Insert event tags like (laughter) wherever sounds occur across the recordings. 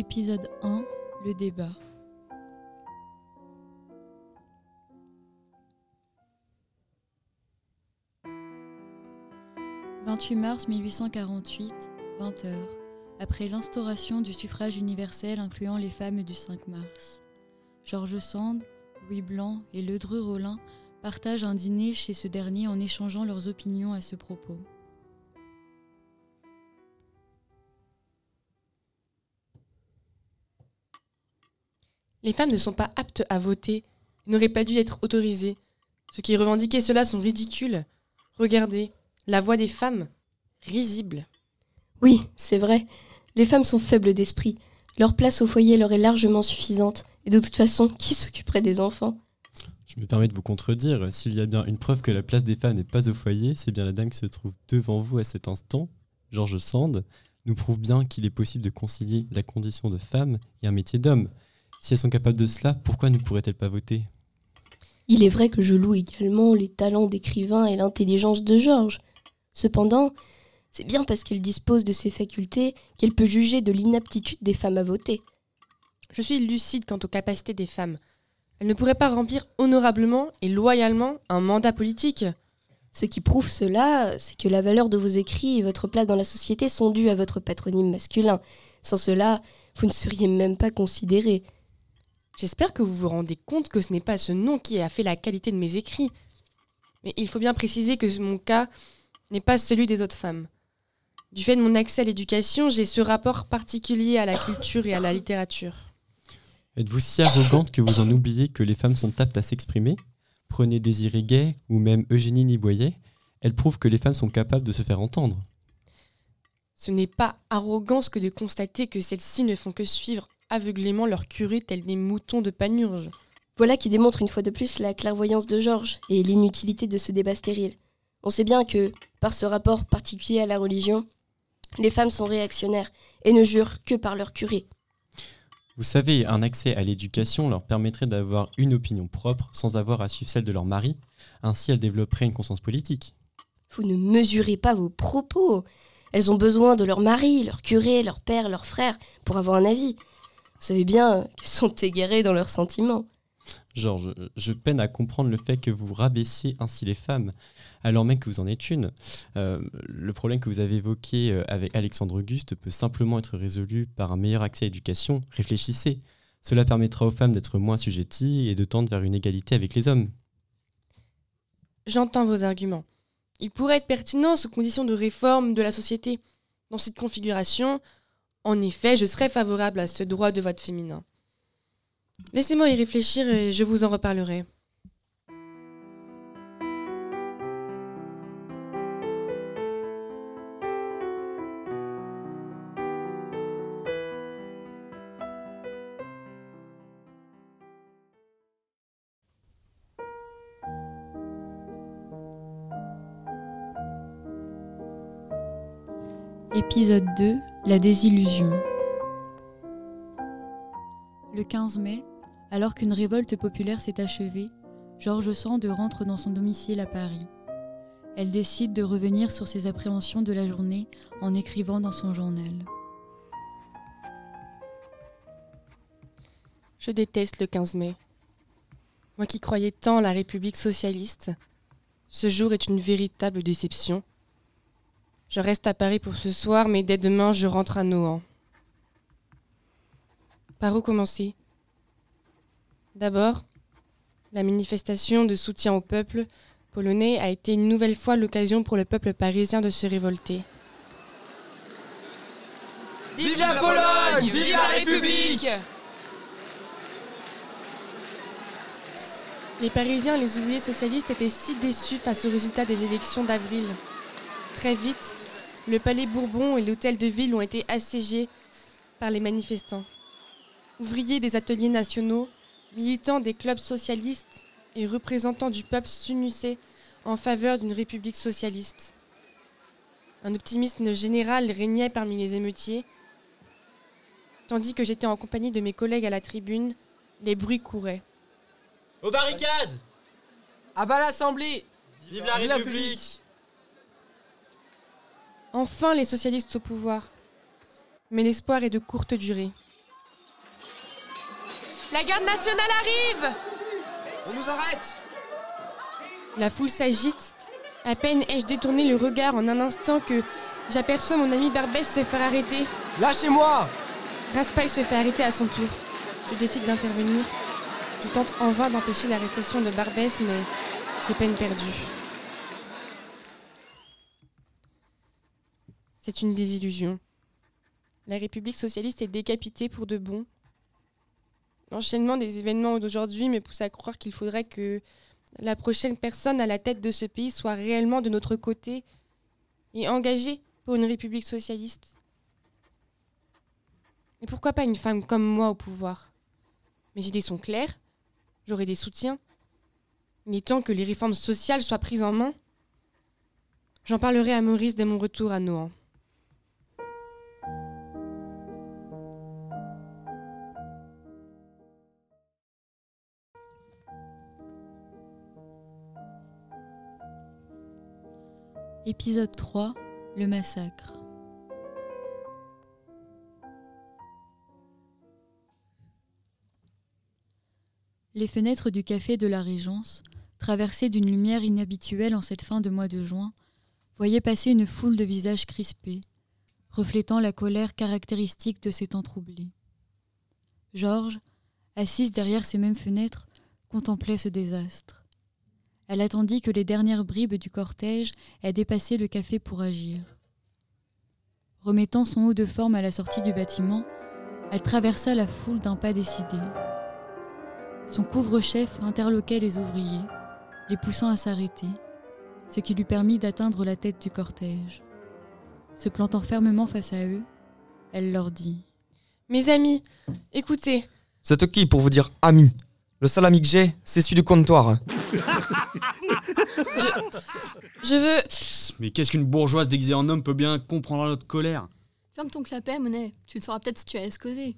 Épisode 1 Le débat. « 28 mars 1848, 20h, après l'instauration du suffrage universel incluant les femmes du 5 mars. Georges Sand, Louis Blanc et Ledru Rollin partagent un dîner chez ce dernier en échangeant leurs opinions à ce propos. Les femmes ne sont pas aptes à voter, n'auraient pas dû être autorisées. Ceux qui revendiquaient cela sont ridicules. Regardez, la voix des femmes, risible. Oui, c'est vrai. Les femmes sont faibles d'esprit. Leur place au foyer leur est largement suffisante. Et de toute façon, qui s'occuperait des enfants? Je me permets de vous contredire. S'il y a bien une preuve que la place des femmes n'est pas au foyer, c'est bien la dame qui se trouve devant vous à cet instant, Georges Sand, nous prouve bien qu'il est possible de concilier la condition de femme et un métier d'homme. Si elles sont capables de cela, pourquoi ne pourraient-elles pas voter? Il est vrai que je loue également les talents d'écrivain et l'intelligence de Georges. Cependant, c'est bien parce qu'elle dispose de ces facultés qu'elle peut juger de l'inaptitude des femmes à voter. Je suis lucide quant aux capacités des femmes. Elles ne pourraient pas remplir honorablement et loyalement un mandat politique. Ce qui prouve cela, c'est que la valeur de vos écrits et votre place dans la société sont dues à votre patronyme masculin. Sans cela, vous ne seriez même pas considéré. J'espère que vous vous rendez compte que ce n'est pas ce nom qui a fait la qualité de mes écrits. Mais il faut bien préciser que mon cas n'est pas celui des autres femmes. Du fait de mon accès à l'éducation, j'ai ce rapport particulier à la culture et à la littérature. Êtes-vous si arrogante que vous en oubliez que les femmes sont aptes à s'exprimer? Prenez Désiré Gay ou même Eugénie Niboyer, elles prouvent que les femmes sont capables de se faire entendre. Ce n'est pas arrogance que de constater que celles-ci ne font que suivre aveuglément leur curé tels des moutons de panurge. Voilà qui démontre une fois de plus la clairvoyance de Georges et l'inutilité de ce débat stérile. On sait bien que, par ce rapport particulier à la religion, les femmes sont réactionnaires et ne jurent que par leur curé. Vous savez, un accès à l'éducation leur permettrait d'avoir une opinion propre sans avoir à suivre celle de leur mari. Ainsi, elles développeraient une conscience politique. Vous ne mesurez pas vos propos. Elles ont besoin de leur mari, leur curé, leur père, leur frère pour avoir un avis. Vous savez bien qu'elles sont égarées dans leurs sentiments. Georges, je peine à comprendre le fait que vous rabaissiez ainsi les femmes, alors même que vous en êtes une. Euh, le problème que vous avez évoqué euh, avec Alexandre Auguste peut simplement être résolu par un meilleur accès à l'éducation. Réfléchissez. Cela permettra aux femmes d'être moins sujetties et de tendre vers une égalité avec les hommes. J'entends vos arguments. Ils pourraient être pertinents sous condition de réforme de la société. Dans cette configuration, en effet, je serais favorable à ce droit de vote féminin. Laissez-moi y réfléchir et je vous en reparlerai. Épisode 2 La désillusion. Le 15 mai, alors qu'une révolte populaire s'est achevée, Georges Sand rentre dans son domicile à Paris. Elle décide de revenir sur ses appréhensions de la journée en écrivant dans son journal. Je déteste le 15 mai. Moi qui croyais tant à la République socialiste, ce jour est une véritable déception. Je reste à Paris pour ce soir, mais dès demain, je rentre à Nohant. Par où commencer? D'abord, la manifestation de soutien au peuple polonais a été une nouvelle fois l'occasion pour le peuple parisien de se révolter. Vive la Pologne Vive la République Les Parisiens et les ouvriers socialistes étaient si déçus face au résultat des élections d'avril. Très vite, le palais Bourbon et l'hôtel de ville ont été assiégés par les manifestants. Ouvriers des ateliers nationaux, militants des clubs socialistes et représentants du peuple s'unissaient en faveur d'une république socialiste. Un optimisme général régnait parmi les émeutiers. Tandis que j'étais en compagnie de mes collègues à la tribune, les bruits couraient. Aux barricades À bas l'Assemblée Vive la Vive la République Enfin les socialistes au pouvoir. Mais l'espoir est de courte durée. La garde nationale arrive On nous arrête La foule s'agite. À peine ai-je détourné le regard en un instant que j'aperçois mon ami Barbès se faire arrêter. Lâchez-moi Raspail se fait arrêter à son tour. Je décide d'intervenir. Je tente en vain d'empêcher l'arrestation de Barbès, mais c'est peine perdue. C'est une désillusion. La République socialiste est décapitée pour de bon. L'enchaînement des événements d'aujourd'hui me pousse à croire qu'il faudrait que la prochaine personne à la tête de ce pays soit réellement de notre côté et engagée pour une République socialiste. Et pourquoi pas une femme comme moi au pouvoir? Mes idées sont claires, j'aurai des soutiens. Il est temps que les réformes sociales soient prises en main. J'en parlerai à Maurice dès mon retour à Nohant. Épisode 3 Le massacre. Les fenêtres du café de la Régence, traversées d'une lumière inhabituelle en cette fin de mois de juin, voyaient passer une foule de visages crispés, reflétant la colère caractéristique de ces temps troublés. Georges, assise derrière ces mêmes fenêtres, contemplait ce désastre. Elle attendit que les dernières bribes du cortège aient dépassé le café pour agir. Remettant son haut de forme à la sortie du bâtiment, elle traversa la foule d'un pas décidé. Son couvre-chef interloquait les ouvriers, les poussant à s'arrêter, ce qui lui permit d'atteindre la tête du cortège. Se plantant fermement face à eux, elle leur dit Mes amis, écoutez, C'est qui pour vous dire ami Le seul ami que j'ai, c'est celui du comptoir. (laughs) je veux. Mais qu'est-ce qu'une bourgeoise déguisée en homme peut bien comprendre à notre colère Ferme ton clapet, Monet. Tu le sauras peut-être si tu as causer.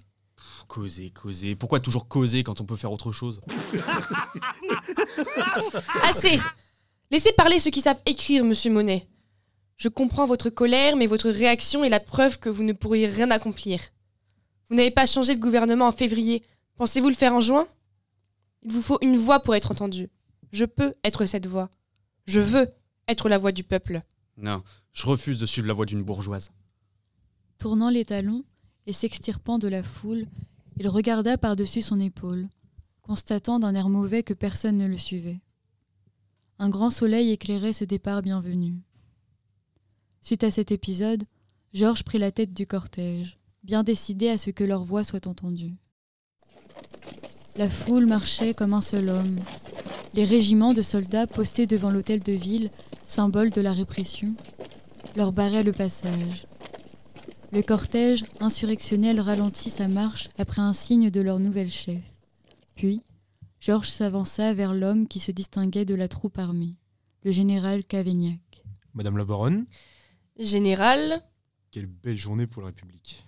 Causer, causer. Pourquoi toujours causer quand on peut faire autre chose (laughs) Assez Laissez parler ceux qui savent écrire, monsieur Monet. Je comprends votre colère, mais votre réaction est la preuve que vous ne pourriez rien accomplir. Vous n'avez pas changé de gouvernement en février. Pensez-vous le faire en juin? Il vous faut une voix pour être entendu. Je peux être cette voix. Je veux être la voix du peuple. Non, je refuse de suivre la voie d'une bourgeoise. Tournant les talons et s'extirpant de la foule, il regarda par-dessus son épaule, constatant d'un air mauvais que personne ne le suivait. Un grand soleil éclairait ce départ bienvenu. Suite à cet épisode, Georges prit la tête du cortège, bien décidé à ce que leur voix soit entendue. La foule marchait comme un seul homme. Les régiments de soldats postés devant l'hôtel de ville, symbole de la répression, leur barraient le passage. Le cortège insurrectionnel ralentit sa marche après un signe de leur nouvel chef. Puis, Georges s'avança vers l'homme qui se distinguait de la troupe armée, le général Cavaignac. Madame la baronne, Général, quelle belle journée pour la République.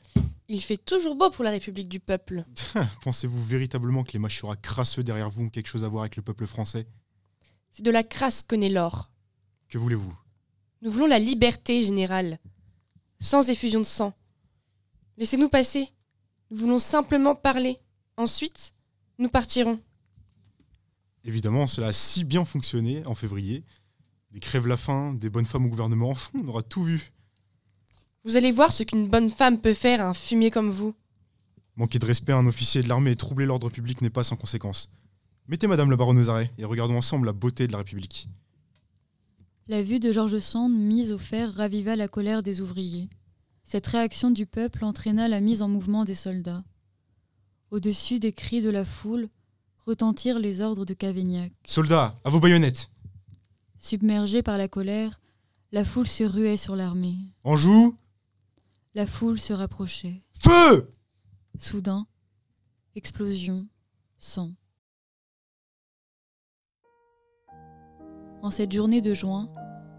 Il fait toujours beau pour la République du peuple. (laughs) Pensez-vous véritablement que les machurats crasseux derrière vous ont quelque chose à voir avec le peuple français? C'est de la crasse que naît l'or. Que voulez-vous? Nous voulons la liberté, général. Sans effusion de sang. Laissez-nous passer. Nous voulons simplement parler. Ensuite, nous partirons. Évidemment, cela a si bien fonctionné en février. Des crèves la faim, des bonnes femmes au gouvernement, (laughs) on aura tout vu. Vous allez voir ce qu'une bonne femme peut faire à un fumier comme vous. Manquer de respect à un officier de l'armée et troubler l'ordre public n'est pas sans conséquence. Mettez Madame la baronne aux arrêts et regardons ensemble la beauté de la République. La vue de Georges Sand mise au fer raviva la colère des ouvriers. Cette réaction du peuple entraîna la mise en mouvement des soldats. Au-dessus des cris de la foule retentirent les ordres de Cavaignac. Soldats, à vos baïonnettes Submergée par la colère, la foule se ruait sur l'armée. Anjou La foule se rapprochait. Feu Soudain, explosion, sang. En cette journée de juin,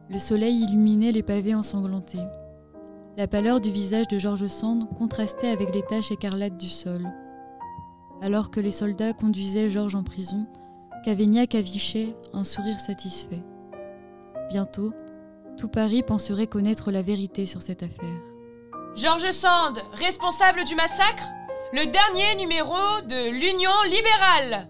le soleil illuminait les pavés ensanglantés. La pâleur du visage de Georges Sand contrastait avec les taches écarlates du sol. Alors que les soldats conduisaient Georges en prison, Cavaignac affichait un sourire satisfait. Bientôt, tout Paris penserait connaître la vérité sur cette affaire. Georges Sand, responsable du massacre le dernier numéro de l'Union libérale.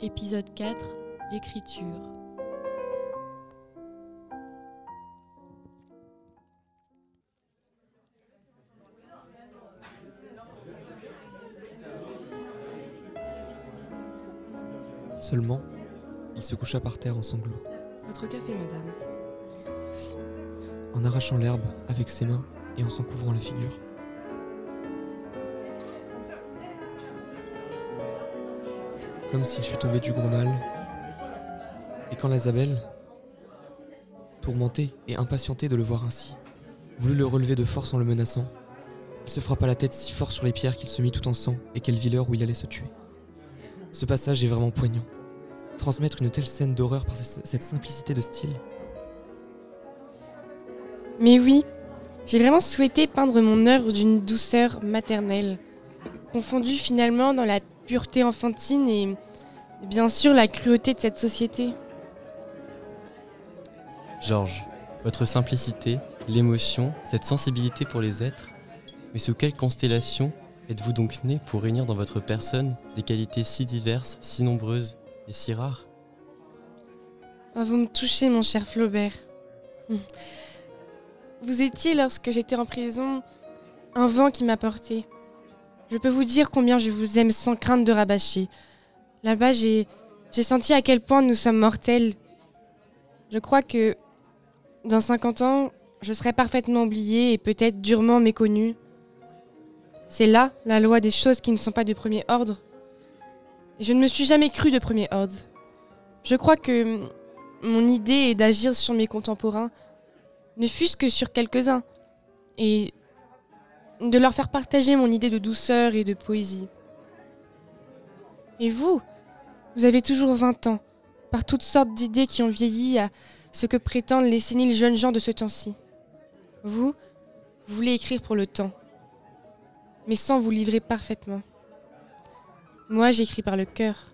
Épisode 4 L'écriture. Seulement, il se coucha par terre en sanglots. Votre café, madame. En arrachant l'herbe avec ses mains et en s'en couvrant la figure. Comme s'il fût tombé du gros mal. Et quand Lazabelle, tourmentée et impatientée de le voir ainsi, voulut le relever de force en le menaçant, il se frappa la tête si fort sur les pierres qu'il se mit tout en sang et qu'elle vit l'heure où il allait se tuer. Ce passage est vraiment poignant. Transmettre une telle scène d'horreur par cette simplicité de style. Mais oui, j'ai vraiment souhaité peindre mon œuvre d'une douceur maternelle, confondue finalement dans la pureté enfantine et bien sûr la cruauté de cette société. Georges, votre simplicité, l'émotion, cette sensibilité pour les êtres, mais sous quelle constellation êtes-vous donc né pour réunir dans votre personne des qualités si diverses, si nombreuses et si rares? Oh, Vous me touchez, mon cher Flaubert. Vous étiez, lorsque j'étais en prison, un vent qui m'a porté. Je peux vous dire combien je vous aime sans crainte de rabâcher. Là-bas, j'ai, j'ai senti à quel point nous sommes mortels. Je crois que dans 50 ans, je serai parfaitement oublié et peut-être durement méconnu. C'est là la loi des choses qui ne sont pas de premier ordre. Et je ne me suis jamais cru de premier ordre. Je crois que mon idée est d'agir sur mes contemporains, ne fût-ce que sur quelques-uns, et de leur faire partager mon idée de douceur et de poésie. Et vous, vous avez toujours 20 ans, par toutes sortes d'idées qui ont vieilli à ce que prétendent les séniles jeunes gens de ce temps-ci. Vous, vous voulez écrire pour le temps mais sans vous livrer parfaitement. Moi, j'écris par le cœur.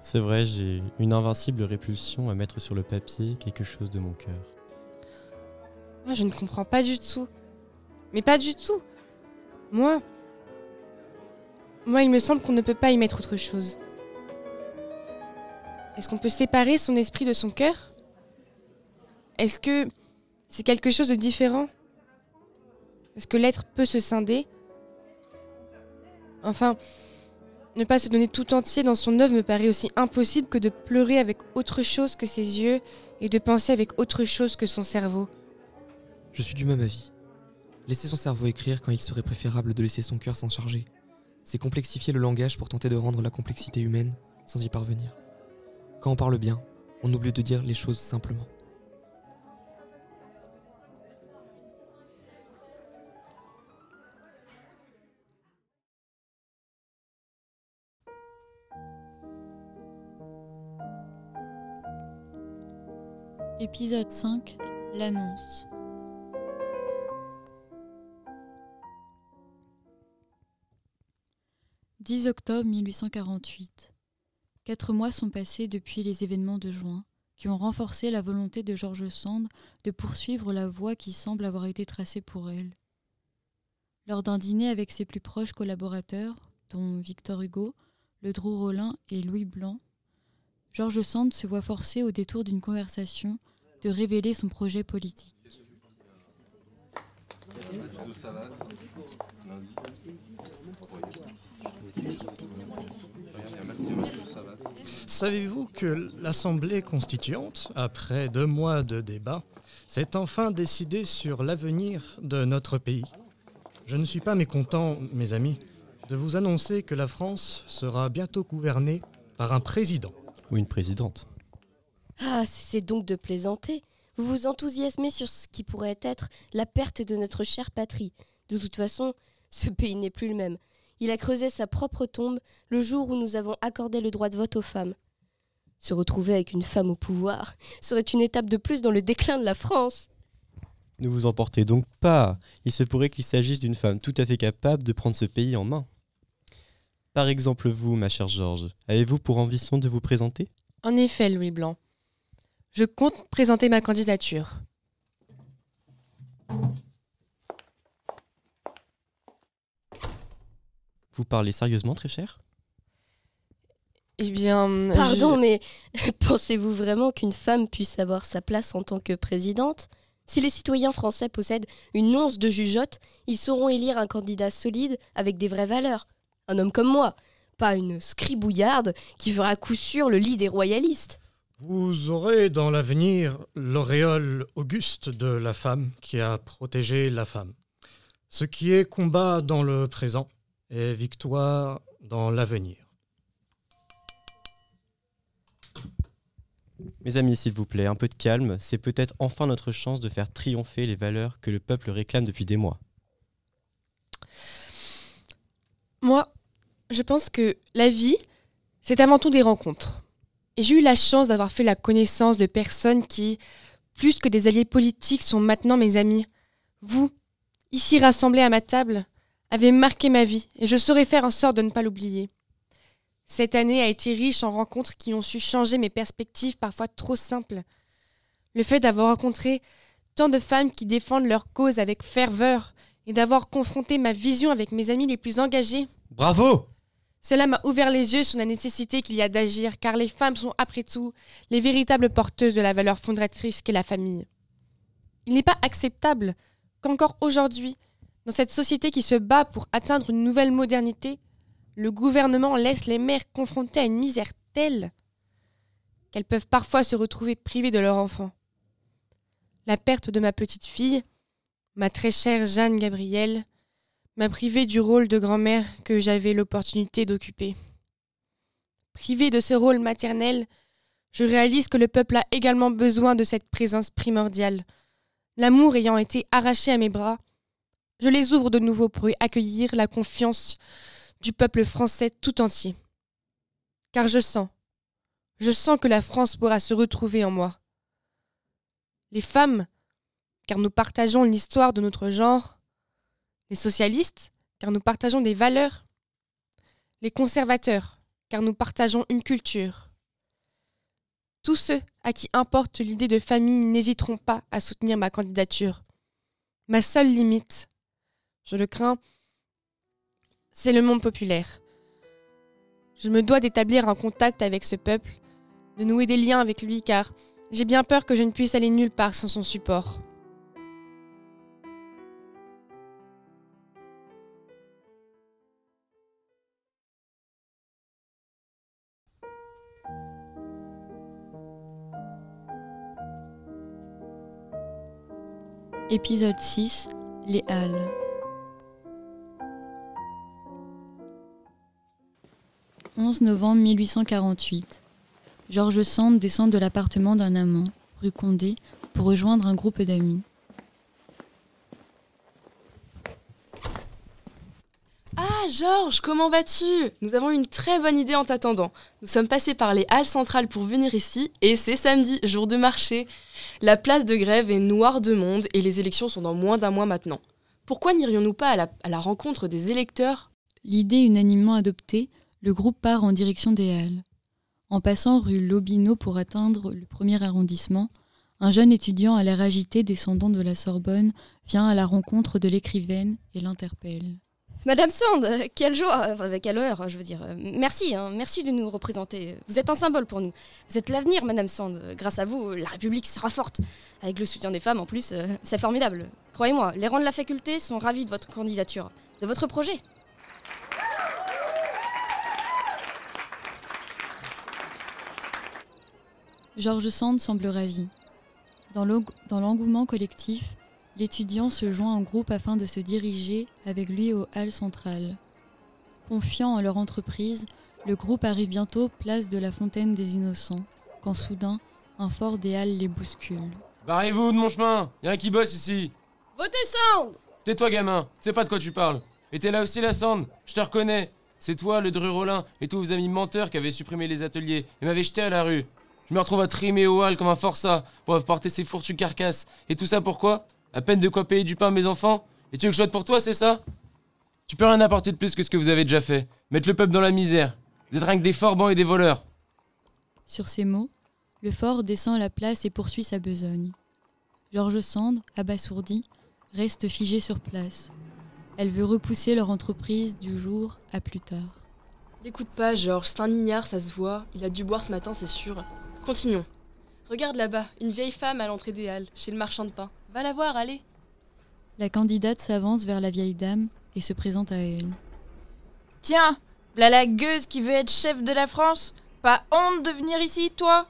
C'est vrai, j'ai une invincible répulsion à mettre sur le papier quelque chose de mon cœur. Moi, je ne comprends pas du tout. Mais pas du tout. Moi, moi, il me semble qu'on ne peut pas y mettre autre chose. Est-ce qu'on peut séparer son esprit de son cœur? Est-ce que c'est quelque chose de différent? Est-ce que l'être peut se scinder? Enfin, ne pas se donner tout entier dans son œuvre me paraît aussi impossible que de pleurer avec autre chose que ses yeux et de penser avec autre chose que son cerveau. Je suis du même avis. Laisser son cerveau écrire quand il serait préférable de laisser son cœur s'en charger. C'est complexifier le langage pour tenter de rendre la complexité humaine sans y parvenir. Quand on parle bien, on oublie de dire les choses simplement. Épisode 5 L'annonce. « 10 octobre 1848. Quatre mois sont passés depuis les événements de juin, qui ont renforcé la volonté de George Sand de poursuivre la voie qui semble avoir été tracée pour elle. Lors d'un dîner avec ses plus proches collaborateurs, dont Victor Hugo, Ledru Rollin et Louis Blanc, George Sand se voit forcé au détour d'une conversation de révéler son projet politique. Savez-vous que l'Assemblée constituante, après deux mois de débat, s'est enfin décidée sur l'avenir de notre pays? Je ne suis pas mécontent, mes amis, de vous annoncer que la France sera bientôt gouvernée par un président. Ou une présidente. Ah, c'est donc de plaisanter. Vous vous enthousiasmez sur ce qui pourrait être la perte de notre chère patrie. De toute façon, ce pays n'est plus le même. Il a creusé sa propre tombe le jour où nous avons accordé le droit de vote aux femmes. Se retrouver avec une femme au pouvoir serait une étape de plus dans le déclin de la France. Ne vous emportez donc pas. Il se pourrait qu'il s'agisse d'une femme tout à fait capable de prendre ce pays en main. Par exemple, vous, ma chère Georges, avez-vous pour ambition de vous présenter? En effet, Louis Blanc. Je compte présenter ma candidature. Vous parlez sérieusement, très cher? Eh bien. Pardon, je- mais (laughs) pensez-vous vraiment qu'une femme puisse avoir sa place en tant que présidente? Si les citoyens français possèdent une once de jugeote, ils sauront élire un candidat solide avec des vraies valeurs. Un homme comme moi, pas une scribouillarde qui fera à coup sûr le lit des royalistes. Vous aurez dans l'avenir l'auréole auguste de la femme qui a protégé la femme. Ce qui est combat dans le présent est victoire dans l'avenir. Mes amis, s'il vous plaît, un peu de calme, c'est peut-être enfin notre chance de faire triompher les valeurs que le peuple réclame depuis des mois. Moi, je pense que la vie, c'est avant tout des rencontres. Et j'ai eu la chance d'avoir fait la connaissance de personnes qui, plus que des alliés politiques, sont maintenant mes amis. Vous, ici rassemblés à ma table, avez marqué ma vie et je saurai faire en sorte de ne pas l'oublier. Cette année a été riche en rencontres qui ont su changer mes perspectives parfois trop simples. Le fait d'avoir rencontré tant de femmes qui défendent leur cause avec ferveur et d'avoir confronté ma vision avec mes amis les plus engagés, Bravo cela m'a ouvert les yeux sur la nécessité qu'il y a d'agir, car les femmes sont, après tout, les véritables porteuses de la valeur fondatrice qu'est la famille. Il n'est pas acceptable qu'encore aujourd'hui, dans cette société qui se bat pour atteindre une nouvelle modernité, le gouvernement laisse les mères confrontées à une misère telle qu'elles peuvent parfois se retrouver privées de leur enfant. La perte de ma petite fille, ma très chère Jeanne Gabrielle, m'a privée du rôle de grand-mère que j'avais l'opportunité d'occuper. Privée de ce rôle maternel, je réalise que le peuple a également besoin de cette présence primordiale. L'amour ayant été arraché à mes bras, je les ouvre de nouveau pour y accueillir la confiance du peuple français tout entier. Car je sens, je sens que la France pourra se retrouver en moi. Les femmes, car nous partageons l'histoire de notre genre, les socialistes, car nous partageons des valeurs, les conservateurs, car nous partageons une culture. Tous ceux à qui importe l'idée de famille n'hésiteront pas à soutenir ma candidature. Ma seule limite, je le crains, c'est le monde populaire. Je me dois d'établir un contact avec ce peuple, de nouer des liens avec lui, car j'ai bien peur que je ne puisse aller nulle part sans son support. Épisode 6 Les Halles. « 11 novembre 1848. Georges Sand descend de l'appartement d'un amant, rue Condé, pour rejoindre un groupe d'amis. Ah, Georges, comment vas-tu? Nous avons une très bonne idée en t'attendant. Nous sommes passés par les halles centrales pour venir ici et c'est samedi, jour de marché. La place de grève est noire de monde et les élections sont dans moins d'un mois maintenant. Pourquoi n'irions-nous pas à la, rencontre des électeurs? L'idée unanimement adoptée, le groupe part en direction des Halles. En passant rue Lobino pour atteindre le premier arrondissement, un jeune étudiant à l'air agité descendant de la Sorbonne vient à la rencontre de l'écrivaine et l'interpelle. Madame Sand, euh, quelle joie, enfin, quel honneur, je veux dire. Euh, Merci, hein, merci de nous représenter. Vous êtes un symbole pour nous. Vous êtes l'avenir, Madame Sand. Euh, Grâce à vous, la République sera forte. Avec le soutien des femmes, en plus, euh, c'est formidable. Croyez-moi, les rangs de la faculté sont ravis de votre candidature, de votre projet. Georges Sand semble ravi. Dans l'engouement collectif, l'étudiant se joint en groupe afin de se diriger avec lui aux halles centrales. Confiant en leur entreprise, le groupe arrive bientôt place de la Fontaine des Innocents, quand soudain, un fort des halles les bouscule. Barrez-vous de mon chemin Y'a un qui bosse ici Votez Sand Tais-toi, gamin Tu sais pas de quoi tu parles Et t'es là aussi, la Sande Je te reconnais C'est toi, le Dru Rollin, et tous vos amis menteurs qui avaient supprimé les ateliers et m'avaient jeté à la rue. Je me retrouve à trimer au hall comme un forçat pour porter ces fourtues carcasses. Et tout ça pourquoi? À peine de quoi payer du pain à mes enfants Et tu veux que je vote pour toi, c'est ça? Tu peux rien apporter de plus que ce que vous avez déjà fait. Mettre le peuple dans la misère. Vous êtes rien que des forbans et des voleurs. Sur ces mots, le fort descend à la place et poursuit sa besogne. George Sand, abasourdi, reste figée sur place. Elle veut repousser leur entreprise du jour à plus tard. L'écoute pas, Georges, c'est un ignare, ça se voit. Il a dû boire ce matin, c'est sûr. Continuons. Regarde là-bas, une vieille femme à l'entrée des halles, chez le marchand de pain. Va la voir, allez. La candidate s'avance vers la vieille dame et se présente à elle. Tiens, voilà la gueuse qui veut être chef de la France. Pas honte de venir ici, toi?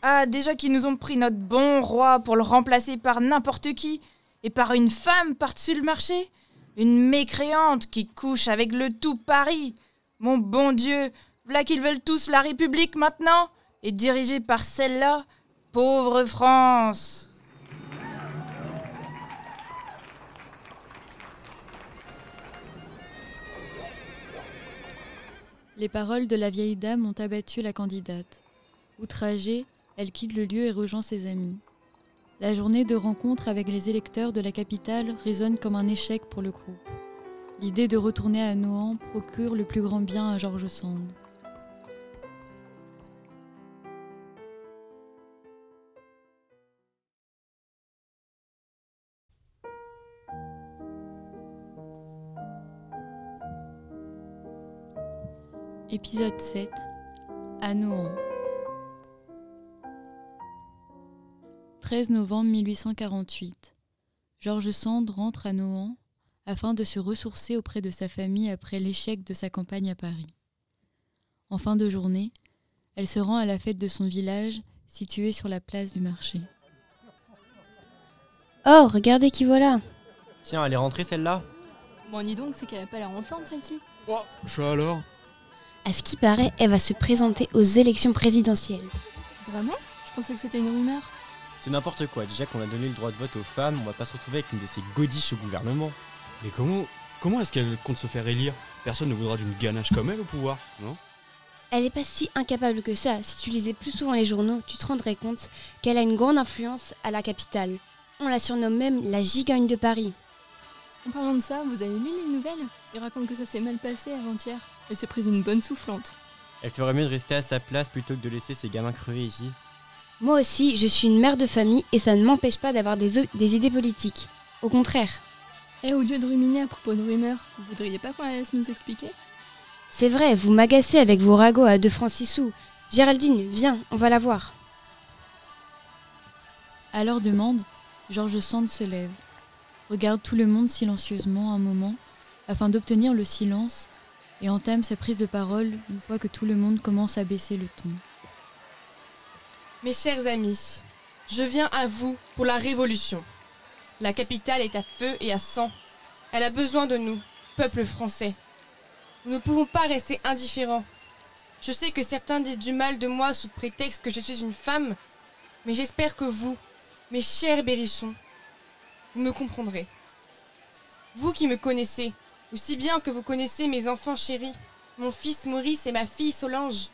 Ah, déjà qu'ils nous ont pris notre bon roi pour le remplacer par n'importe qui, et par une femme par-dessus le marché Une mécréante qui couche avec le tout Paris Mon bon Dieu, voilà qu'ils veulent tous la République maintenant, et dirigée par celle-là Pauvre France Les paroles de la vieille dame ont abattu la candidate. Outragée, elle quitte le lieu et rejoint ses amis. La journée de rencontre avec les électeurs de la capitale résonne comme un échec pour le groupe. L'idée de retourner à Nohant procure le plus grand bien à George Sand. Épisode 7 À Nohant 13 novembre 1848 George Sand rentre à Nohant afin de se ressourcer auprès de sa famille après l'échec de sa campagne à Paris. En fin de journée, elle se rend à la fête de son village situé sur la place du marché. Oh, regardez qui voilà Tiens, elle est rentrée celle-là? Bon, dis donc, c'est qu'elle a pas l'air en forme celle-ci. Oh, ça alors? À ce qui paraît, elle va se présenter aux élections présidentielles. Vraiment? Je pensais que c'était une rumeur. C'est n'importe quoi. Déjà qu'on a donné le droit de vote aux femmes, on va pas se retrouver avec une de ces godiches au gouvernement. Mais comment, comment est-ce qu'elle compte se faire élire? Personne ne voudra d'une ganache comme elle au pouvoir, non? Elle est pas si incapable que ça. Si tu lisais plus souvent les journaux, tu te rendrais compte qu'elle a une grande influence à la capitale. On la surnomme même la gigagne de Paris. En parlant de ça, vous avez lu les nouvelles? Il raconte que ça s'est mal passé avant-hier. Elle s'est prise une bonne soufflante. Elle ferait mieux de rester à sa place plutôt que de laisser ses gamins crever ici? Moi aussi, je suis une mère de famille et ça ne m'empêche pas d'avoir des, des idées politiques. Au contraire. Et au lieu de ruminer à propos de rumeurs, vous voudriez pas qu'on la laisse nous expliquer? C'est vrai, vous m'agacez avec vos ragots à 2 francs 6 sous. Géraldine, viens, on va la voir. À leur demande, George Sand se lève, regarde tout le monde silencieusement un moment, afin d'obtenir le silence, et entame sa prise de parole une fois que tout le monde commence à baisser le ton. Mes chers amis, je viens à vous pour la révolution. La capitale est à feu et à sang. Elle a besoin de nous, peuple français. Nous ne pouvons pas rester indifférents. Je sais que certains disent du mal de moi sous prétexte que je suis une femme, mais j'espère que vous, mes chers berrichons, vous me comprendrez. Vous qui me connaissez, aussi bien que vous connaissez mes enfants chéris, mon fils Maurice et ma fille Solange,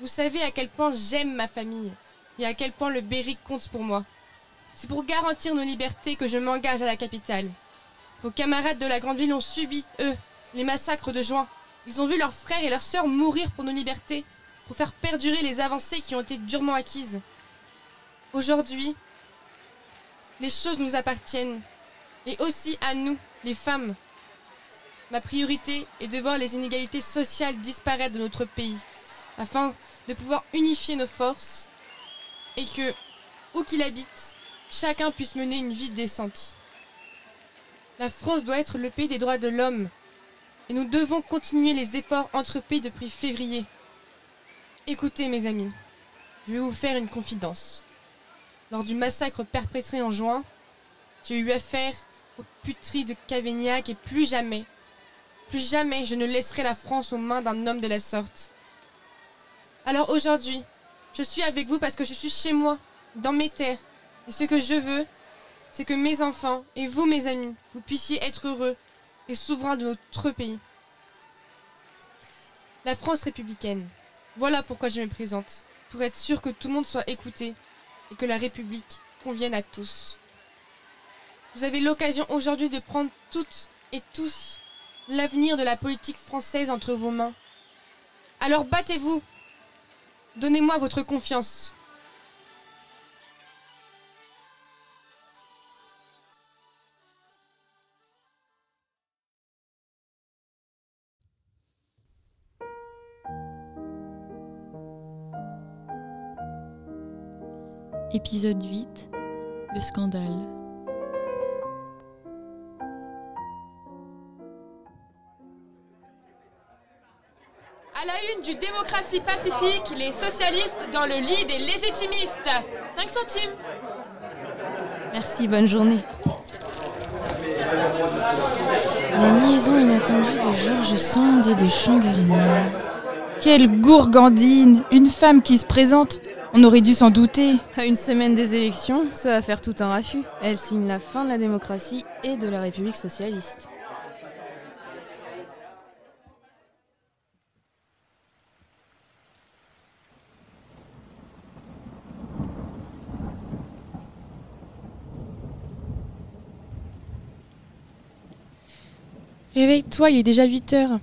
vous savez à quel point j'aime ma famille et à quel point le Berry compte pour moi. C'est pour garantir nos libertés que je m'engage à la capitale. Vos camarades de la grande ville ont subi, eux, les massacres de juin. Ils ont vu leurs frères et leurs sœurs mourir pour nos libertés, pour faire perdurer les avancées qui ont été durement acquises. Aujourd'hui, les choses nous appartiennent, et aussi à nous, les femmes. Ma priorité est de voir les inégalités sociales disparaître de notre pays, afin de pouvoir unifier nos forces, et que, où qu'il habite, chacun puisse mener une vie décente. La France doit être le pays des droits de l'homme, et nous devons continuer les efforts entrepris depuis février. Écoutez mes amis, je vais vous faire une confidence. Lors du massacre perpétré en juin, j'ai eu affaire aux puteries de Cavaignac et plus jamais, plus jamais je ne laisserai la France aux mains d'un homme de la sorte. Alors aujourd'hui, je suis avec vous parce que je suis chez moi, dans mes terres, et ce que je veux, c'est que mes enfants et vous, mes amis, vous puissiez être heureux et souverains de notre pays. La France républicaine. Voilà pourquoi je me présente, pour être sûr que tout le monde soit écouté et que la République convienne à tous. Vous avez l'occasion aujourd'hui de prendre toutes et tous l'avenir de la politique française entre vos mains. Alors battez-vous. Donnez-moi votre confiance. Épisode 8 Le scandale. Une du Démocratie Pacifique, les socialistes dans le lit des légitimistes. 5 centimes. Merci, bonne journée. La liaison inattendue de Georges Sand et de Changarnier. Quelle gourgandine Une femme qui se présente On aurait dû s'en douter. À une semaine des élections, ça va faire tout un raffut. Elle signe la fin de la démocratie et de la République socialiste. Réveille-toi, il est déjà 8 heures.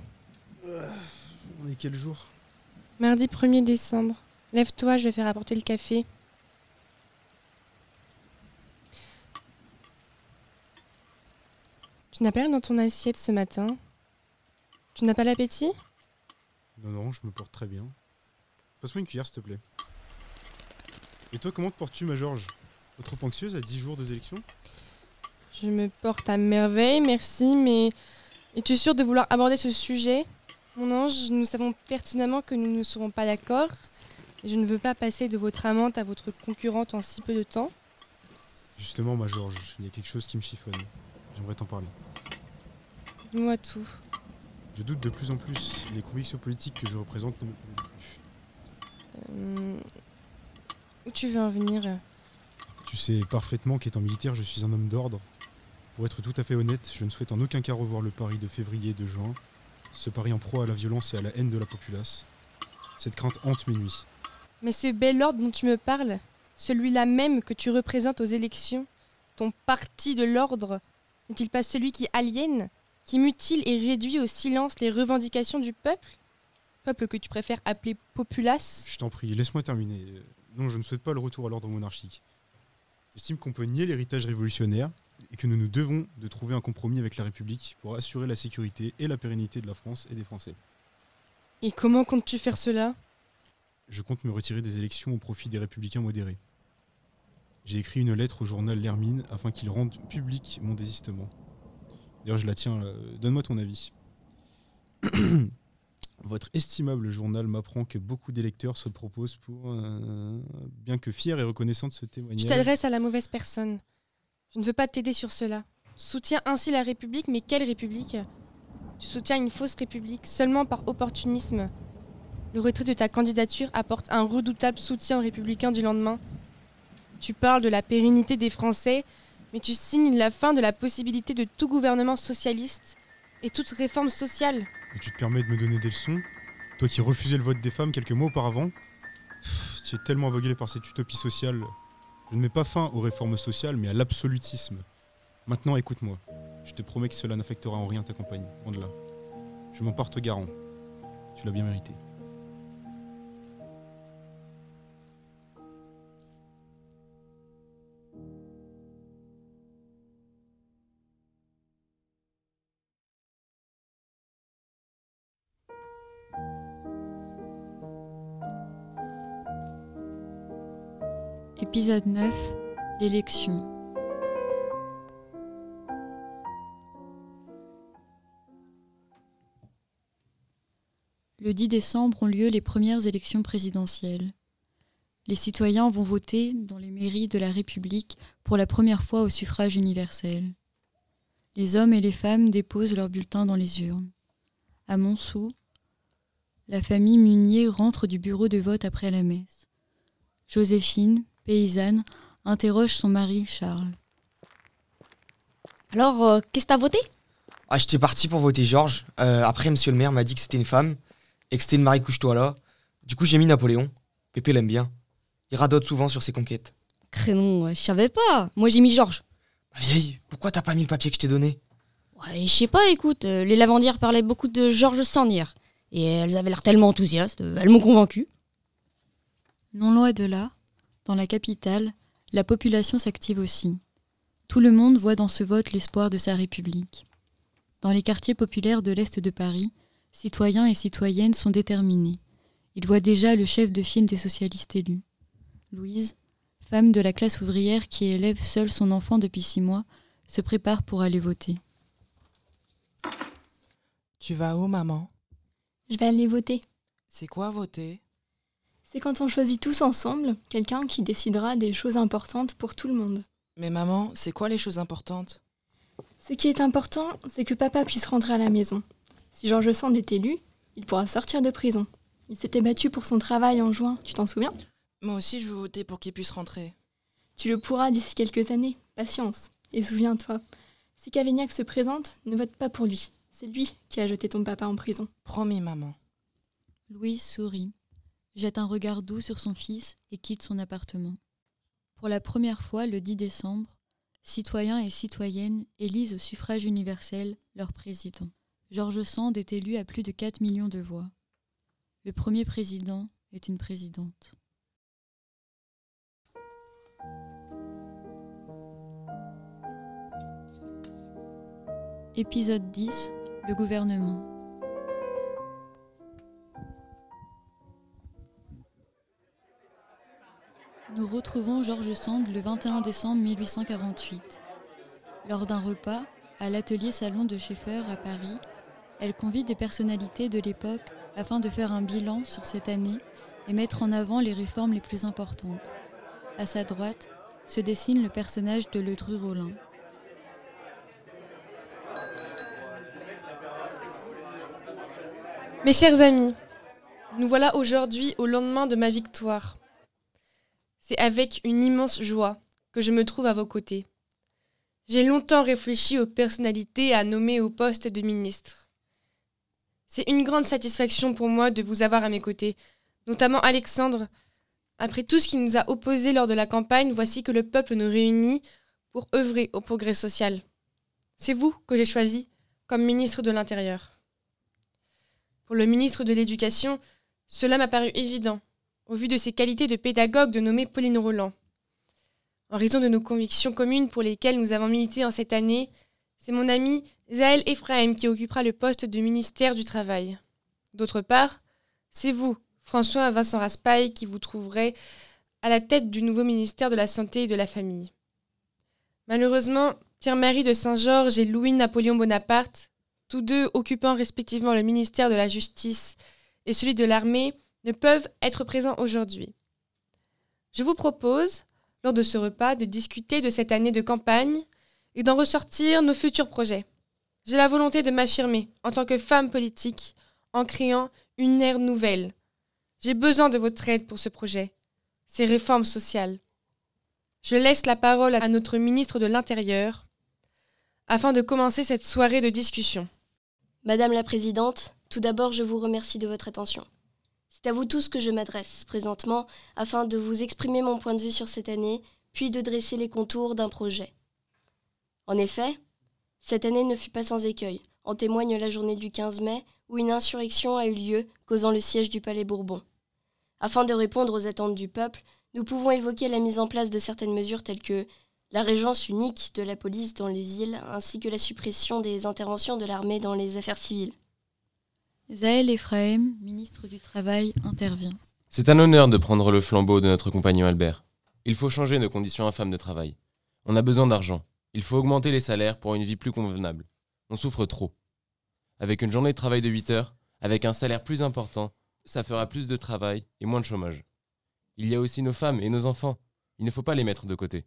On est quel jour? Mardi 1er décembre. Lève-toi, je vais faire apporter le café. Tu n'as pas rien dans ton assiette ce matin? Tu n'as pas l'appétit? Non, non, je me porte très bien. Passe-moi une cuillère, s'il te plaît. Et toi, comment te portes-tu, ma Georges? Trop anxieuse à 10 jours des élections? Je me porte à merveille, merci, mais es-tu sûr de vouloir aborder ce sujet? Mon ange, nous savons pertinemment que nous ne serons pas d'accord. Et je ne veux pas passer de votre amante à votre concurrente en si peu de temps. Justement, ma Georges, il y a quelque chose qui me chiffonne. J'aimerais t'en parler. Dis-moi tout. Je doute de plus en plus. Les convictions politiques que je représente ne me. Euh, Où tu veux en venir? Tu sais parfaitement qu'étant militaire, je suis un homme d'ordre. Pour être tout à fait honnête, je ne souhaite en aucun cas revoir le Paris de février et de juin, ce Paris en proie à la violence et à la haine de la populace. Cette crainte hante mes nuits. Mais ce bel ordre dont tu me parles, celui-là même que tu représentes aux élections, ton parti de l'ordre, n'est-il pas celui qui aliène, qui mutile et réduit au silence les revendications du peuple? Peuple que tu préfères appeler populace? Je t'en prie, laisse-moi terminer. Non, je ne souhaite pas le retour à l'ordre monarchique. J'estime qu'on peut nier l'héritage révolutionnaire et que nous nous devons de trouver un compromis avec la République pour assurer la sécurité et la pérennité de la France et des Français. Et comment comptes-tu faire cela? Je compte me retirer des élections au profit des républicains modérés. J'ai écrit une lettre au journal L'Hermine afin qu'il rende public mon désistement. D'ailleurs, je la tiens là. Donne-moi ton avis. (clears throat) Votre estimable journal m'apprend que beaucoup d'électeurs se proposent pour, euh, bien que fiers et reconnaissants de ce témoignage. Tu t'adresses à la mauvaise personne. Je ne veux pas t'aider sur cela. Soutiens ainsi la République, mais quelle République? Tu soutiens une fausse République seulement par opportunisme. Le retrait de ta candidature apporte un redoutable soutien aux républicains du lendemain. Tu parles de la pérennité des Français, mais tu signes la fin de la possibilité de tout gouvernement socialiste et toute réforme sociale. Et tu te permets de me donner des leçons? Toi qui refusais le vote des femmes quelques mois auparavant? Pff, Tu es tellement aveuglé par cette utopie sociale. Je ne mets pas fin aux réformes sociales, mais à l'absolutisme. Maintenant, écoute-moi. Je te promets que cela n'affectera en rien ta campagne. En de. Je m'en porte garant. Tu l'as bien mérité. Épisode 9 L'élection. Le 10 décembre ont lieu les premières élections présidentielles. Les citoyens vont voter dans les mairies de la République pour la première fois au suffrage universel. Les hommes et les femmes déposent leurs bulletins dans les urnes. À Montsou, la famille Munier rentre du bureau de vote après la messe. Joséphine, paysanne, interroge son mari Charles. Alors, euh, qu'est-ce que t'as voté? Ah, j'étais parti pour voter Georges. Euh, après, monsieur le maire m'a dit que c'était une femme et que c'était une Marie couche-toi là. Du coup, j'ai mis Napoléon. Pépé l'aime bien. Il radote souvent sur ses conquêtes. Crénon, je savais pas. Moi j'ai mis Georges. Ma vieille, pourquoi t'as pas mis le papier que je t'ai donné? Ouais, je sais pas, écoute, euh, les lavandières parlaient beaucoup de Georges Sand hier. Et elles avaient l'air tellement enthousiastes, euh, elles m'ont convaincu. Non loin de là, dans la capitale, la population s'active aussi. Tout le monde voit dans ce vote l'espoir de sa République. Dans les quartiers populaires de l'Est de Paris, citoyens et citoyennes sont déterminés. Ils voient déjà le chef de file des socialistes élus. Louise, femme de la classe ouvrière qui élève seule son enfant depuis six mois, se prépare pour aller voter. Tu vas où, maman? Je vais aller voter. C'est quoi voter? C'est quand on choisit tous ensemble quelqu'un qui décidera des choses importantes pour tout le monde. Mais maman, c'est quoi les choses importantes? Ce qui est important, c'est que papa puisse rentrer à la maison. Si Georges Sand est élu, il pourra sortir de prison. Il s'était battu pour son travail en juin, tu t'en souviens? Moi aussi, je veux voter pour qu'il puisse rentrer. Tu le pourras d'ici quelques années. Patience. Et souviens-toi, si Cavaignac se présente, ne vote pas pour lui. C'est lui qui a jeté ton papa en prison. Promis, maman. Louise sourit, jette un regard doux sur son fils et quitte son appartement. Pour la première fois, le 10 décembre, citoyens et citoyennes élisent au suffrage universel leur président. Georges Sand est élu à plus de 4 millions de voix. Le premier président est une présidente. Épisode 10 Le gouvernement. Nous retrouvons Georges Sand le 21 décembre 1848. Lors d'un repas, à l'atelier salon de Schaeffer à Paris, elle convie des personnalités de l'époque afin de faire un bilan sur cette année et mettre en avant les réformes les plus importantes. À sa droite se dessine le personnage de Ledru Rollin. Mes chers amis, nous voilà aujourd'hui au lendemain de ma victoire. C'est avec une immense joie que je me trouve à vos côtés. J'ai longtemps réfléchi aux personnalités à nommer au poste de ministre. C'est une grande satisfaction pour moi de vous avoir à mes côtés, notamment Alexandre. Après tout ce qui nous a opposés lors de la campagne, voici que le peuple nous réunit pour œuvrer au progrès social. C'est vous que j'ai choisi comme ministre de l'Intérieur. Pour le ministre de l'Éducation, cela m'a paru évident, au vu de ses qualités de pédagogue, de nommer Pauline Roland. En raison de nos convictions communes pour lesquelles nous avons milité en cette année, c'est mon ami Zaël Ephraim qui occupera le poste de ministère du Travail. D'autre part, c'est vous, François Vincent Raspail, qui vous trouverez à la tête du nouveau ministère de la Santé et de la Famille. Malheureusement, Pierre-Marie de Saint-Georges et Louis-Napoléon Bonaparte, tous deux occupant respectivement le ministère de la Justice et celui de l'Armée, ne peuvent être présents aujourd'hui. Je vous propose, lors de ce repas, de discuter de cette année de campagne et d'en ressortir nos futurs projets. J'ai la volonté de m'affirmer en tant que femme politique en créant une ère nouvelle. J'ai besoin de votre aide pour ce projet, ces réformes sociales. Je laisse la parole à notre ministre de l'Intérieur afin de commencer cette soirée de discussion. Madame la Présidente, tout d'abord je vous remercie de votre attention. C'est à vous tous que je m'adresse présentement afin de vous exprimer mon point de vue sur cette année, puis de dresser les contours d'un projet. En effet, cette année ne fut pas sans écueil. En témoigne la journée du 15 mai où une insurrection a eu lieu, causant le siège du Palais Bourbon. Afin de répondre aux attentes du peuple, nous pouvons évoquer la mise en place de certaines mesures telles que la régence unique de la police dans les villes, ainsi que la suppression des interventions de l'armée dans les affaires civiles. Zaël Ephraim, ministre du Travail, intervient. C'est un honneur de prendre le flambeau de notre compagnon Albert. Il faut changer nos conditions infâmes de travail. On a besoin d'argent. Il faut augmenter les salaires pour une vie plus convenable. On souffre trop. Avec une journée de travail de 8 heures, avec un salaire plus important, ça fera plus de travail et moins de chômage. Il y a aussi nos femmes et nos enfants. Il ne faut pas les mettre de côté.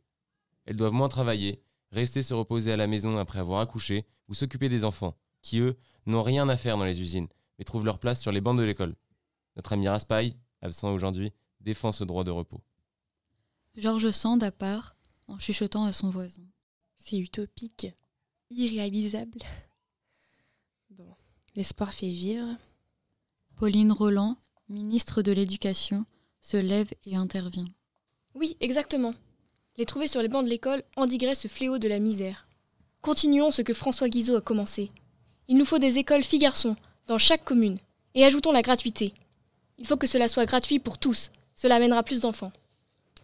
Elles doivent moins travailler, rester se reposer à la maison après avoir accouché ou s'occuper des enfants, qui eux n'ont rien à faire dans les usines, mais trouvent leur place sur les bancs de l'école. Notre ami Raspail, absent aujourd'hui, défend ce droit de repos. Georges Sand à part, en chuchotant à son voisin. C'est utopique, irréalisable. Bon, l'espoir fait vivre. Pauline Roland, ministre de l'Éducation, se lève et intervient. Oui, exactement. Les trouver sur les bancs de l'école endiguerait ce fléau de la misère. Continuons ce que François Guizot a commencé. Il nous faut des écoles filles-garçons dans chaque commune. Et ajoutons la gratuité. Il faut que cela soit gratuit pour tous. Cela amènera plus d'enfants.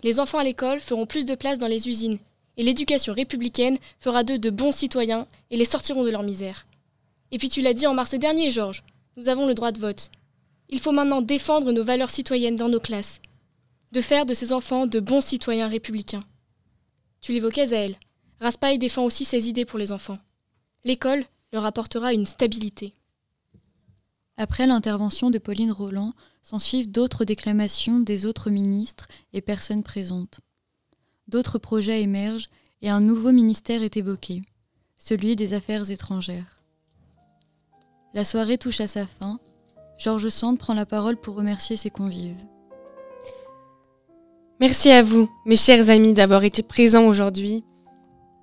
Les enfants à l'école feront plus de place dans les usines. Et l'éducation républicaine fera d'eux de bons citoyens et les sortiront de leur misère. Et puis tu l'as dit en mars dernier, Georges, nous avons le droit de vote. Il faut maintenant défendre nos valeurs citoyennes dans nos classes. De faire de ces enfants de bons citoyens républicains. Tu l'évoquais, Zaël. Raspail défend aussi ses idées pour les enfants. L'école leur apportera une stabilité. Après l'intervention de Pauline Roland, s'ensuivent d'autres déclamations des autres ministres et personnes présentes. D'autres projets émergent et un nouveau ministère est évoqué, celui des Affaires étrangères. La soirée touche à sa fin. Georges Sand prend la parole pour remercier ses convives. Merci à vous, mes chers amis, d'avoir été présents aujourd'hui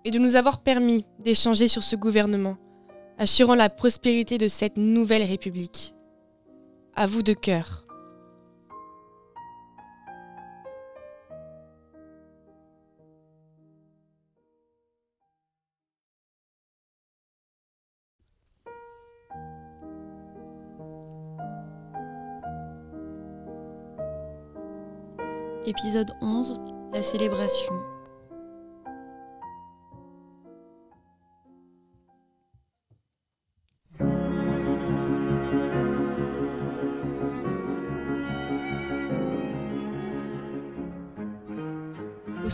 et de nous avoir permis d'échanger sur ce gouvernement, assurant la prospérité de cette nouvelle République. À vous de cœur. Épisode 11 La célébration.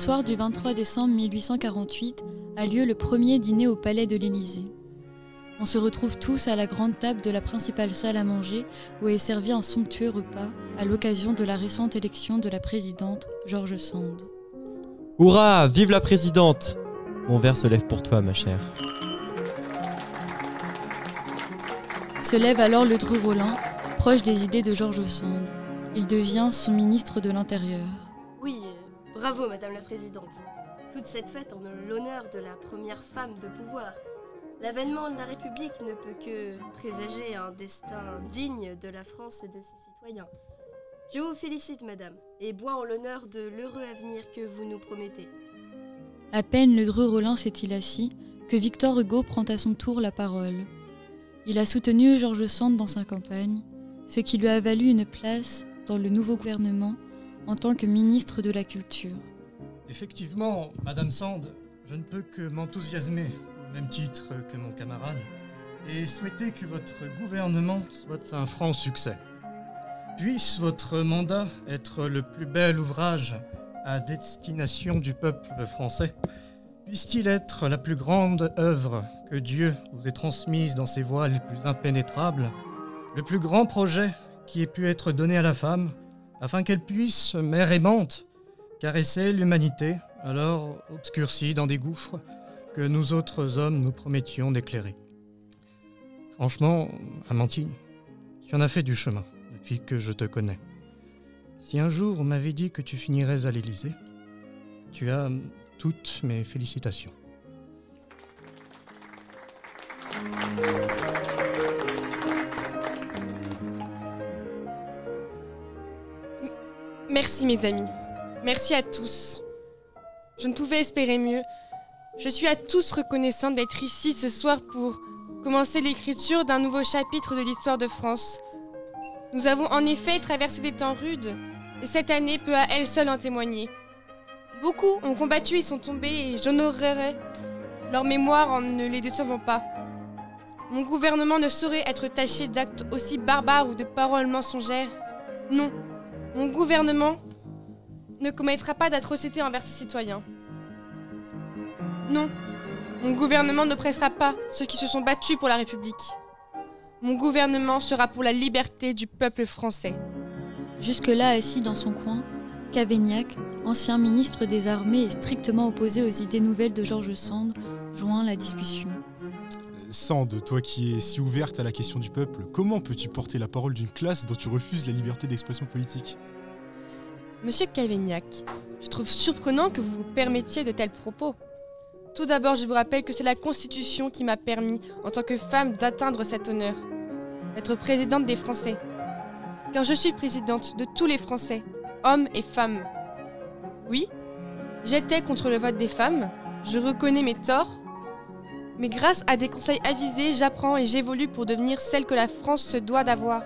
Soir du 23 décembre 1848 a lieu le premier dîner au palais de l'Élysée. On se retrouve tous à la grande table de la principale salle à manger où est servi un somptueux repas à l'occasion de la récente élection de la présidente George Sand. Hurrah Vive la présidente Mon verre se lève pour toi, ma chère. Se lève alors le Dru Rollin, proche des idées de George Sand. Il devient son ministre de l'Intérieur. Bravo, Madame la Présidente. Toute cette fête en l'honneur de la première femme de pouvoir. L'avènement de la République ne peut que présager un destin digne de la France et de ses citoyens. Je vous félicite, Madame, et bois en l'honneur de l'heureux avenir que vous nous promettez. À peine le Dru Rollin s'est-il assis que Victor Hugo prend à son tour la parole. Il a soutenu Georges Sand dans sa campagne, ce qui lui a valu une place dans le nouveau gouvernement en tant que ministre de la Culture. Effectivement, Madame Sand, je ne peux que m'enthousiasmer au même titre que mon camarade et souhaiter que votre gouvernement soit un franc succès. Puisse votre mandat être le plus bel ouvrage à destination du peuple français. Puisse-t-il être la plus grande œuvre que Dieu vous ait transmise dans ses voies les plus impénétrables, le plus grand projet qui ait pu être donné à la femme, afin qu'elle puisse, mère aimante, caresser l'humanité, alors obscurcie dans des gouffres que nous autres hommes nous promettions d'éclairer. Franchement, Amantine, tu en as fait du chemin depuis que je te connais. Si un jour on m'avait dit que tu finirais à l'Élysée, tu as toutes mes félicitations. Merci mes amis. Merci à tous. Je ne pouvais espérer mieux. Je suis à tous reconnaissante d'être ici ce soir pour commencer l'écriture d'un nouveau chapitre de l'histoire de France. Nous avons en effet traversé des temps rudes, et cette année peut à elle seule en témoigner. Beaucoup ont combattu et sont tombés, et j'honorerai leur mémoire en ne les décevant pas. Mon gouvernement ne saurait être taché d'actes aussi barbares ou de paroles mensongères. Non, mon gouvernement ne commettra pas d'atrocités envers ses citoyens. Non, mon gouvernement ne pressera pas ceux qui se sont battus pour la République. Mon gouvernement sera pour la liberté du peuple français. Jusque-là assis dans son coin, Cavaignac, ancien ministre des Armées et strictement opposé aux idées nouvelles de Georges Sand, joint la discussion. Sand, toi qui es si ouverte à la question du peuple, comment peux-tu porter la parole d'une classe dont tu refuses la liberté d'expression politique? Monsieur Cavaignac, je trouve surprenant que vous vous permettiez de tels propos. Tout d'abord, je vous rappelle que c'est la Constitution qui m'a permis, en tant que femme, d'atteindre cet honneur. Être présidente des Français. Car je suis présidente de tous les Français, hommes et femmes. Oui, j'étais contre le vote des femmes, je reconnais mes torts, Mais grâce à des conseils avisés, j'apprends et j'évolue pour devenir celle que la France se doit d'avoir.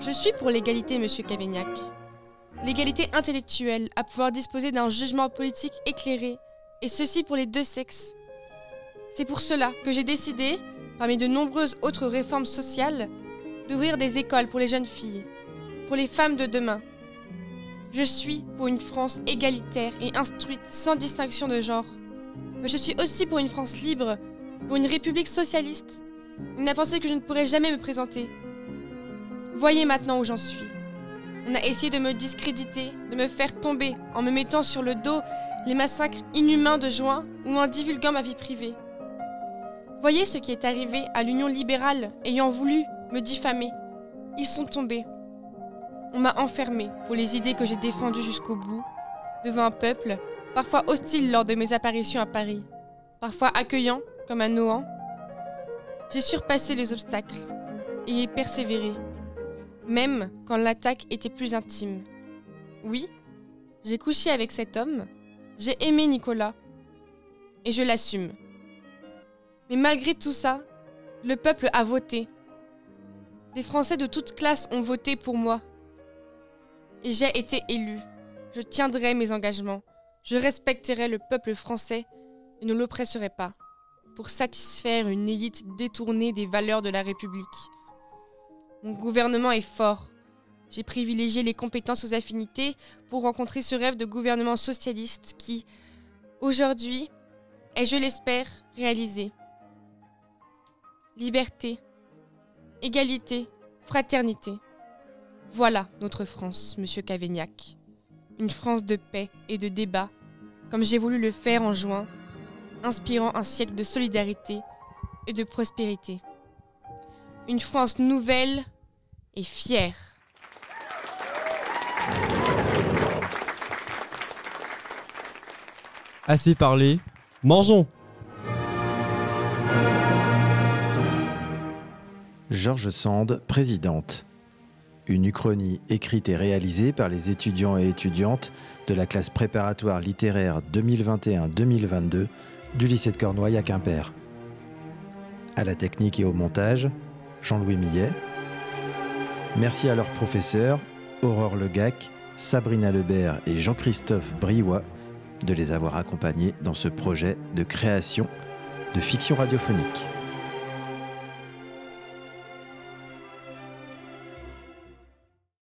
Je suis pour l'égalité, monsieur Cavaignac. L'égalité intellectuelle, à pouvoir disposer d'un jugement politique éclairé, et ceci pour les deux sexes. C'est pour cela que j'ai décidé, parmi de nombreuses autres réformes sociales, d'ouvrir des écoles pour les jeunes filles, pour les femmes de demain. Je suis pour une France égalitaire et instruite sans distinction de genre. Mais je suis aussi pour une France libre, pour une république socialiste, une pensée que je ne pourrais jamais me présenter. Voyez maintenant où j'en suis. On a essayé de me discréditer, de me faire tomber en me mettant sur le dos les massacres inhumains de juin ou en divulguant ma vie privée. Voyez ce qui est arrivé à l'Union libérale ayant voulu me diffamer. Ils sont tombés. On m'a enfermé pour les idées que j'ai défendues jusqu'au bout, devant un peuple, parfois hostile lors de mes apparitions à Paris, parfois accueillant comme un Nohant. J'ai surpassé les obstacles et persévéré, même quand l'attaque était plus intime. Oui, j'ai couché avec cet homme, j'ai aimé Nicolas, et je l'assume. Mais malgré tout ça, le peuple a voté. Des Français de toutes classes ont voté pour moi. Et j'ai été élu. Je tiendrai mes engagements. Je respecterai le peuple français et ne l'oppresserai pas pour satisfaire une élite détournée des valeurs de la République. Mon gouvernement est fort. J'ai privilégié les compétences aux affinités pour rencontrer ce rêve de gouvernement socialiste qui, aujourd'hui, est, je l'espère, réalisé. Liberté, égalité, fraternité. Voilà notre France, monsieur Cavaignac. Une France de paix et de débat, comme j'ai voulu le faire en juin, inspirant un siècle de solidarité et de prospérité. Une France nouvelle et fière. Assez parlé, mangeons Georges Sand, présidente. Une uchronie écrite et réalisée par les étudiants et étudiantes de la classe préparatoire littéraire 2021-2022 du lycée de Cornouailles à Quimper. À la technique et au montage, Jean-Louis Millet. Merci à leurs professeurs, Aurore Legac, Sabrina Lebert et Jean-Christophe Briouat, de les avoir accompagnés dans ce projet de création de fiction radiophonique.